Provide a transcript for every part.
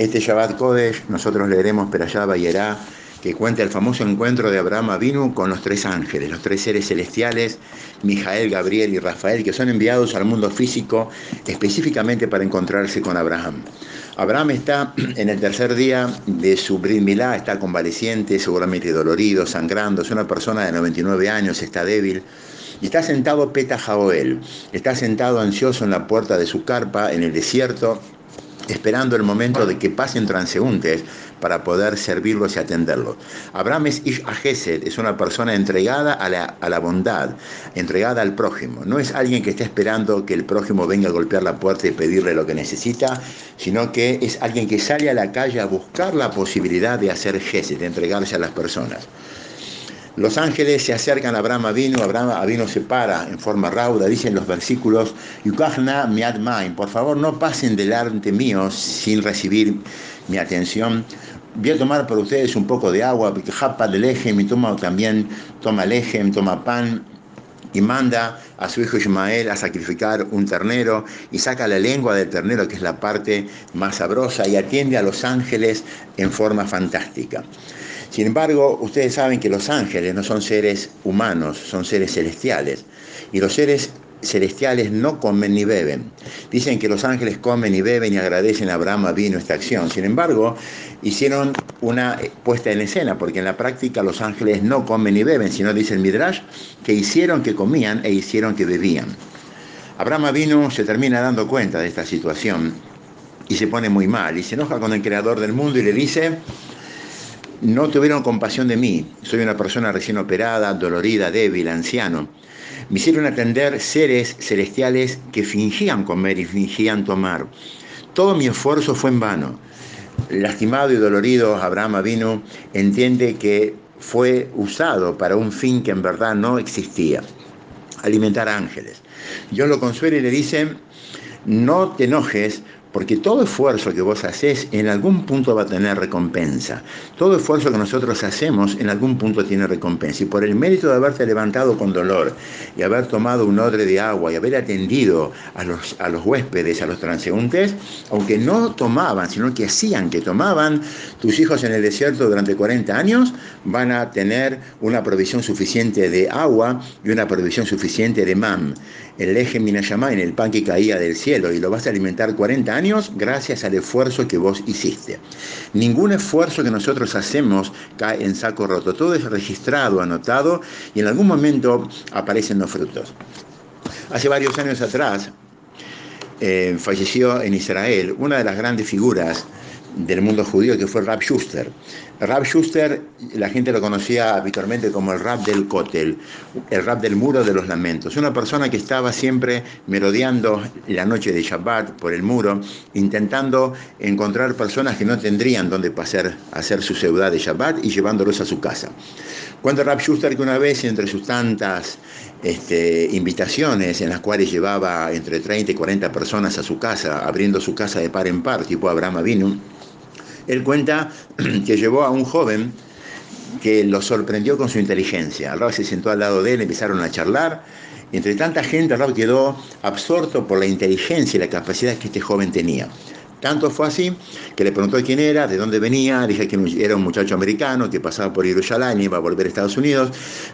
Este Shabbat Kodesh nosotros leeremos Perashá Bayerá, que cuenta el famoso encuentro de Abraham Avinu con los tres ángeles, los tres seres celestiales, Mijael, Gabriel y Rafael, que son enviados al mundo físico específicamente para encontrarse con Abraham. Abraham está en el tercer día de su Brit Milá, está convaleciente, seguramente dolorido, sangrando, es una persona de 99 años, está débil. Y está sentado Peta Jaoel, está sentado ansioso en la puerta de su carpa en el desierto, esperando el momento de que pasen transeúntes para poder servirlos y atenderlos. Abraham es Ish es una persona entregada a la, a la, bondad, entregada al prójimo. No es alguien que está esperando que el prójimo venga a golpear la puerta y pedirle lo que necesita, sino que es alguien que sale a la calle a buscar la posibilidad de hacer Gesed, de entregarse a las personas. Los ángeles se acercan a Abraham Avino, Abraham Avino se para en forma rauda, dicen los versículos, Yukachna por favor no pasen delante mío sin recibir mi atención. Voy a tomar por ustedes un poco de agua, porque japa del eje, y toma también, toma lejem, toma pan, y manda a su hijo Ismael a sacrificar un ternero y saca la lengua del ternero, que es la parte más sabrosa, y atiende a los ángeles en forma fantástica. Sin embargo, ustedes saben que los ángeles no son seres humanos, son seres celestiales. Y los seres celestiales no comen ni beben. Dicen que los ángeles comen y beben y agradecen a Abraham vino esta acción. Sin embargo, hicieron una puesta en escena, porque en la práctica los ángeles no comen ni beben, sino dice el Midrash que hicieron que comían e hicieron que bebían. Abraham vino se termina dando cuenta de esta situación y se pone muy mal y se enoja con el creador del mundo y le dice, no tuvieron compasión de mí. Soy una persona recién operada, dolorida, débil, anciano. Me hicieron atender seres celestiales que fingían comer y fingían tomar. Todo mi esfuerzo fue en vano. Lastimado y dolorido, Abraham vino, entiende que fue usado para un fin que en verdad no existía, alimentar ángeles. Yo lo consuelo y le dice, no te enojes porque todo esfuerzo que vos haces en algún punto va a tener recompensa. Todo esfuerzo que nosotros hacemos en algún punto tiene recompensa. Y por el mérito de haberte levantado con dolor y haber tomado un odre de agua y haber atendido a los, a los huéspedes, a los transeúntes, aunque no tomaban, sino que hacían que tomaban, tus hijos en el desierto durante 40 años van a tener una provisión suficiente de agua y una provisión suficiente de mam. El eje Minayamá en el pan que caía del cielo y lo vas a alimentar 40 años gracias al esfuerzo que vos hiciste. Ningún esfuerzo que nosotros hacemos cae en saco roto, todo es registrado, anotado y en algún momento aparecen los frutos. Hace varios años atrás eh, falleció en Israel una de las grandes figuras del mundo judío que fue Rab Schuster. Rab Schuster, la gente lo conocía habitualmente como el rap del Kotel, el rap del muro de los lamentos. Una persona que estaba siempre merodeando la noche de Shabbat por el muro, intentando encontrar personas que no tendrían donde pasar, hacer su ciudad de Shabbat y llevándolos a su casa. Cuenta Rab Schuster que una vez, entre sus tantas este, invitaciones en las cuales llevaba entre 30 y 40 personas a su casa, abriendo su casa de par en par, tipo Abraham Avinu, él cuenta que llevó a un joven que lo sorprendió con su inteligencia. Rab se sentó al lado de él, empezaron a charlar. Entre tanta gente, Rab quedó absorto por la inteligencia y la capacidad que este joven tenía. Tanto fue así que le preguntó quién era, de dónde venía, dije que era un muchacho americano que pasaba por Jerusalén y iba a volver a Estados Unidos,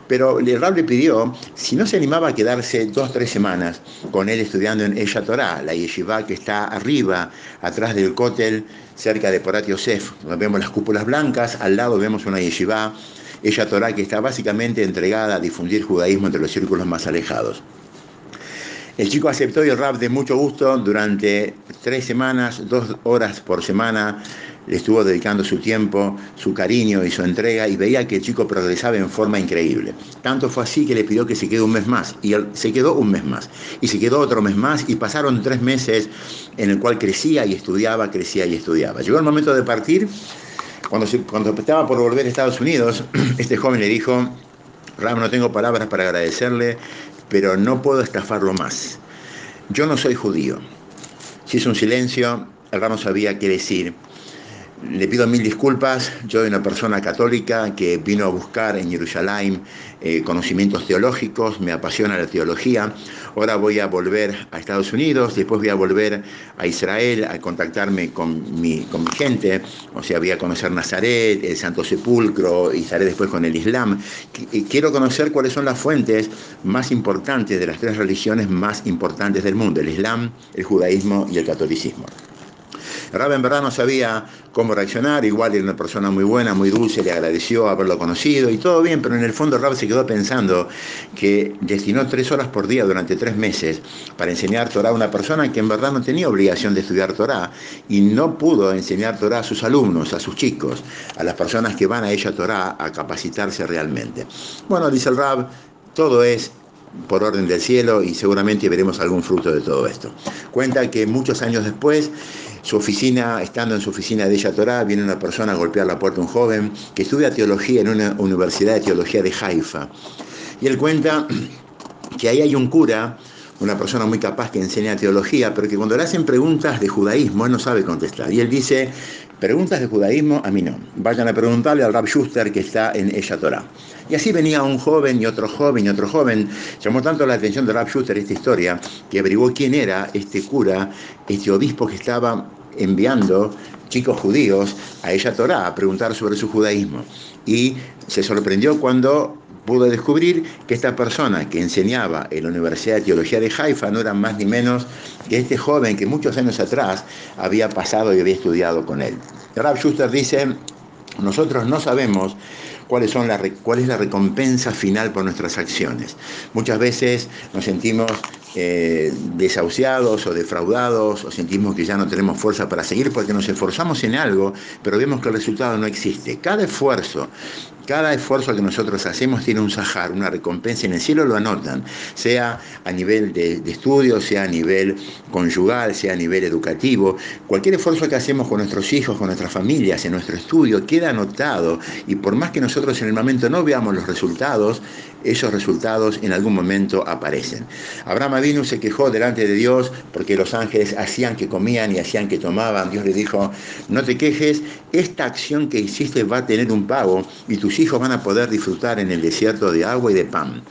pero el Rab le pidió si no se animaba a quedarse dos o tres semanas con él estudiando en Ella Torah, la yeshiva que está arriba, atrás del cótel, cerca de Porat Yosef, donde vemos las cúpulas blancas, al lado vemos una yeshiva, Ella Torah que está básicamente entregada a difundir judaísmo entre los círculos más alejados. El chico aceptó el rap de mucho gusto durante tres semanas, dos horas por semana, le estuvo dedicando su tiempo, su cariño y su entrega y veía que el chico progresaba en forma increíble. Tanto fue así que le pidió que se quede un mes más y él se quedó un mes más y se quedó otro mes más y pasaron tres meses en el cual crecía y estudiaba, crecía y estudiaba. Llegó el momento de partir, cuando, cuando estaba por volver a Estados Unidos, este joven le dijo, Ram, no tengo palabras para agradecerle, pero no puedo estafarlo más. Yo no soy judío. Si es un silencio, el no sabía qué decir. Le pido mil disculpas, yo soy una persona católica que vino a buscar en Jerusalén eh, conocimientos teológicos, me apasiona la teología, ahora voy a volver a Estados Unidos, después voy a volver a Israel a contactarme con mi, con mi gente, o sea, voy a conocer Nazaret, el Santo Sepulcro, y estaré después con el Islam. Quiero conocer cuáles son las fuentes más importantes de las tres religiones más importantes del mundo, el Islam, el judaísmo y el catolicismo. Rab en verdad no sabía cómo reaccionar, igual era una persona muy buena, muy dulce, le agradeció haberlo conocido y todo bien, pero en el fondo Rab se quedó pensando que destinó tres horas por día durante tres meses para enseñar Torah a una persona que en verdad no tenía obligación de estudiar Torah y no pudo enseñar Torah a sus alumnos, a sus chicos, a las personas que van a ella Torah a capacitarse realmente. Bueno, dice el Rab, todo es por orden del cielo y seguramente veremos algún fruto de todo esto. Cuenta que muchos años después, su oficina, estando en su oficina de ella Torah, viene una persona a golpear la puerta, un joven que estudia teología en una universidad de teología de Haifa. Y él cuenta que ahí hay un cura, una persona muy capaz que enseña teología, pero que cuando le hacen preguntas de judaísmo, él no sabe contestar. Y él dice, preguntas de judaísmo, a mí no. Vayan a preguntarle al Rab Schuster que está en ella Torah. Y así venía un joven y otro joven y otro joven. Llamó tanto la atención de Rab Schuster esta historia que averiguó quién era este cura, este obispo que estaba enviando chicos judíos a ella Torah a preguntar sobre su judaísmo. Y se sorprendió cuando pudo descubrir que esta persona que enseñaba en la Universidad de Teología de Haifa no era más ni menos que este joven que muchos años atrás había pasado y había estudiado con él. Rab Schuster dice, nosotros no sabemos cuáles son cuál es la recompensa final por nuestras acciones. Muchas veces nos sentimos eh, desahuciados o defraudados o sentimos que ya no tenemos fuerza para seguir porque nos esforzamos en algo, pero vemos que el resultado no existe. Cada esfuerzo cada esfuerzo que nosotros hacemos tiene un sahar, una recompensa en el cielo, lo anotan, sea a nivel de, de, estudio, sea a nivel conyugal, sea a nivel educativo. Cualquier esfuerzo que hacemos con nuestros hijos, con nuestras familias, en nuestro estudio, queda anotado y por más que nosotros en el momento no veamos los resultados, esos resultados en algún momento aparecen. Abraham Avinu se quejó delante de Dios porque los ángeles hacían que comían y hacían que tomaban. Dios le dijo, no te quejes, esta acción que hiciste va a tener un pago y tus hijos van a poder disfrutar en el desierto de agua y de pan.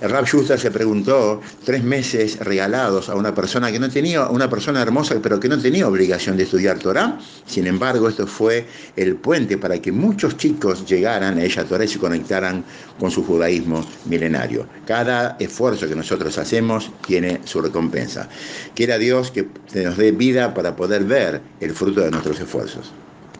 El Rab Schuster se preguntó tres meses regalados a una persona que no tenía, una persona hermosa, pero que no tenía obligación de estudiar Torah. Sin embargo, esto fue el puente para que muchos chicos llegaran a ella Torah y se conectaran con su judaísmo milenario. Cada esfuerzo que nosotros hacemos tiene su recompensa. Quiera Dios que nos dé vida para poder ver el fruto de nuestros esfuerzos.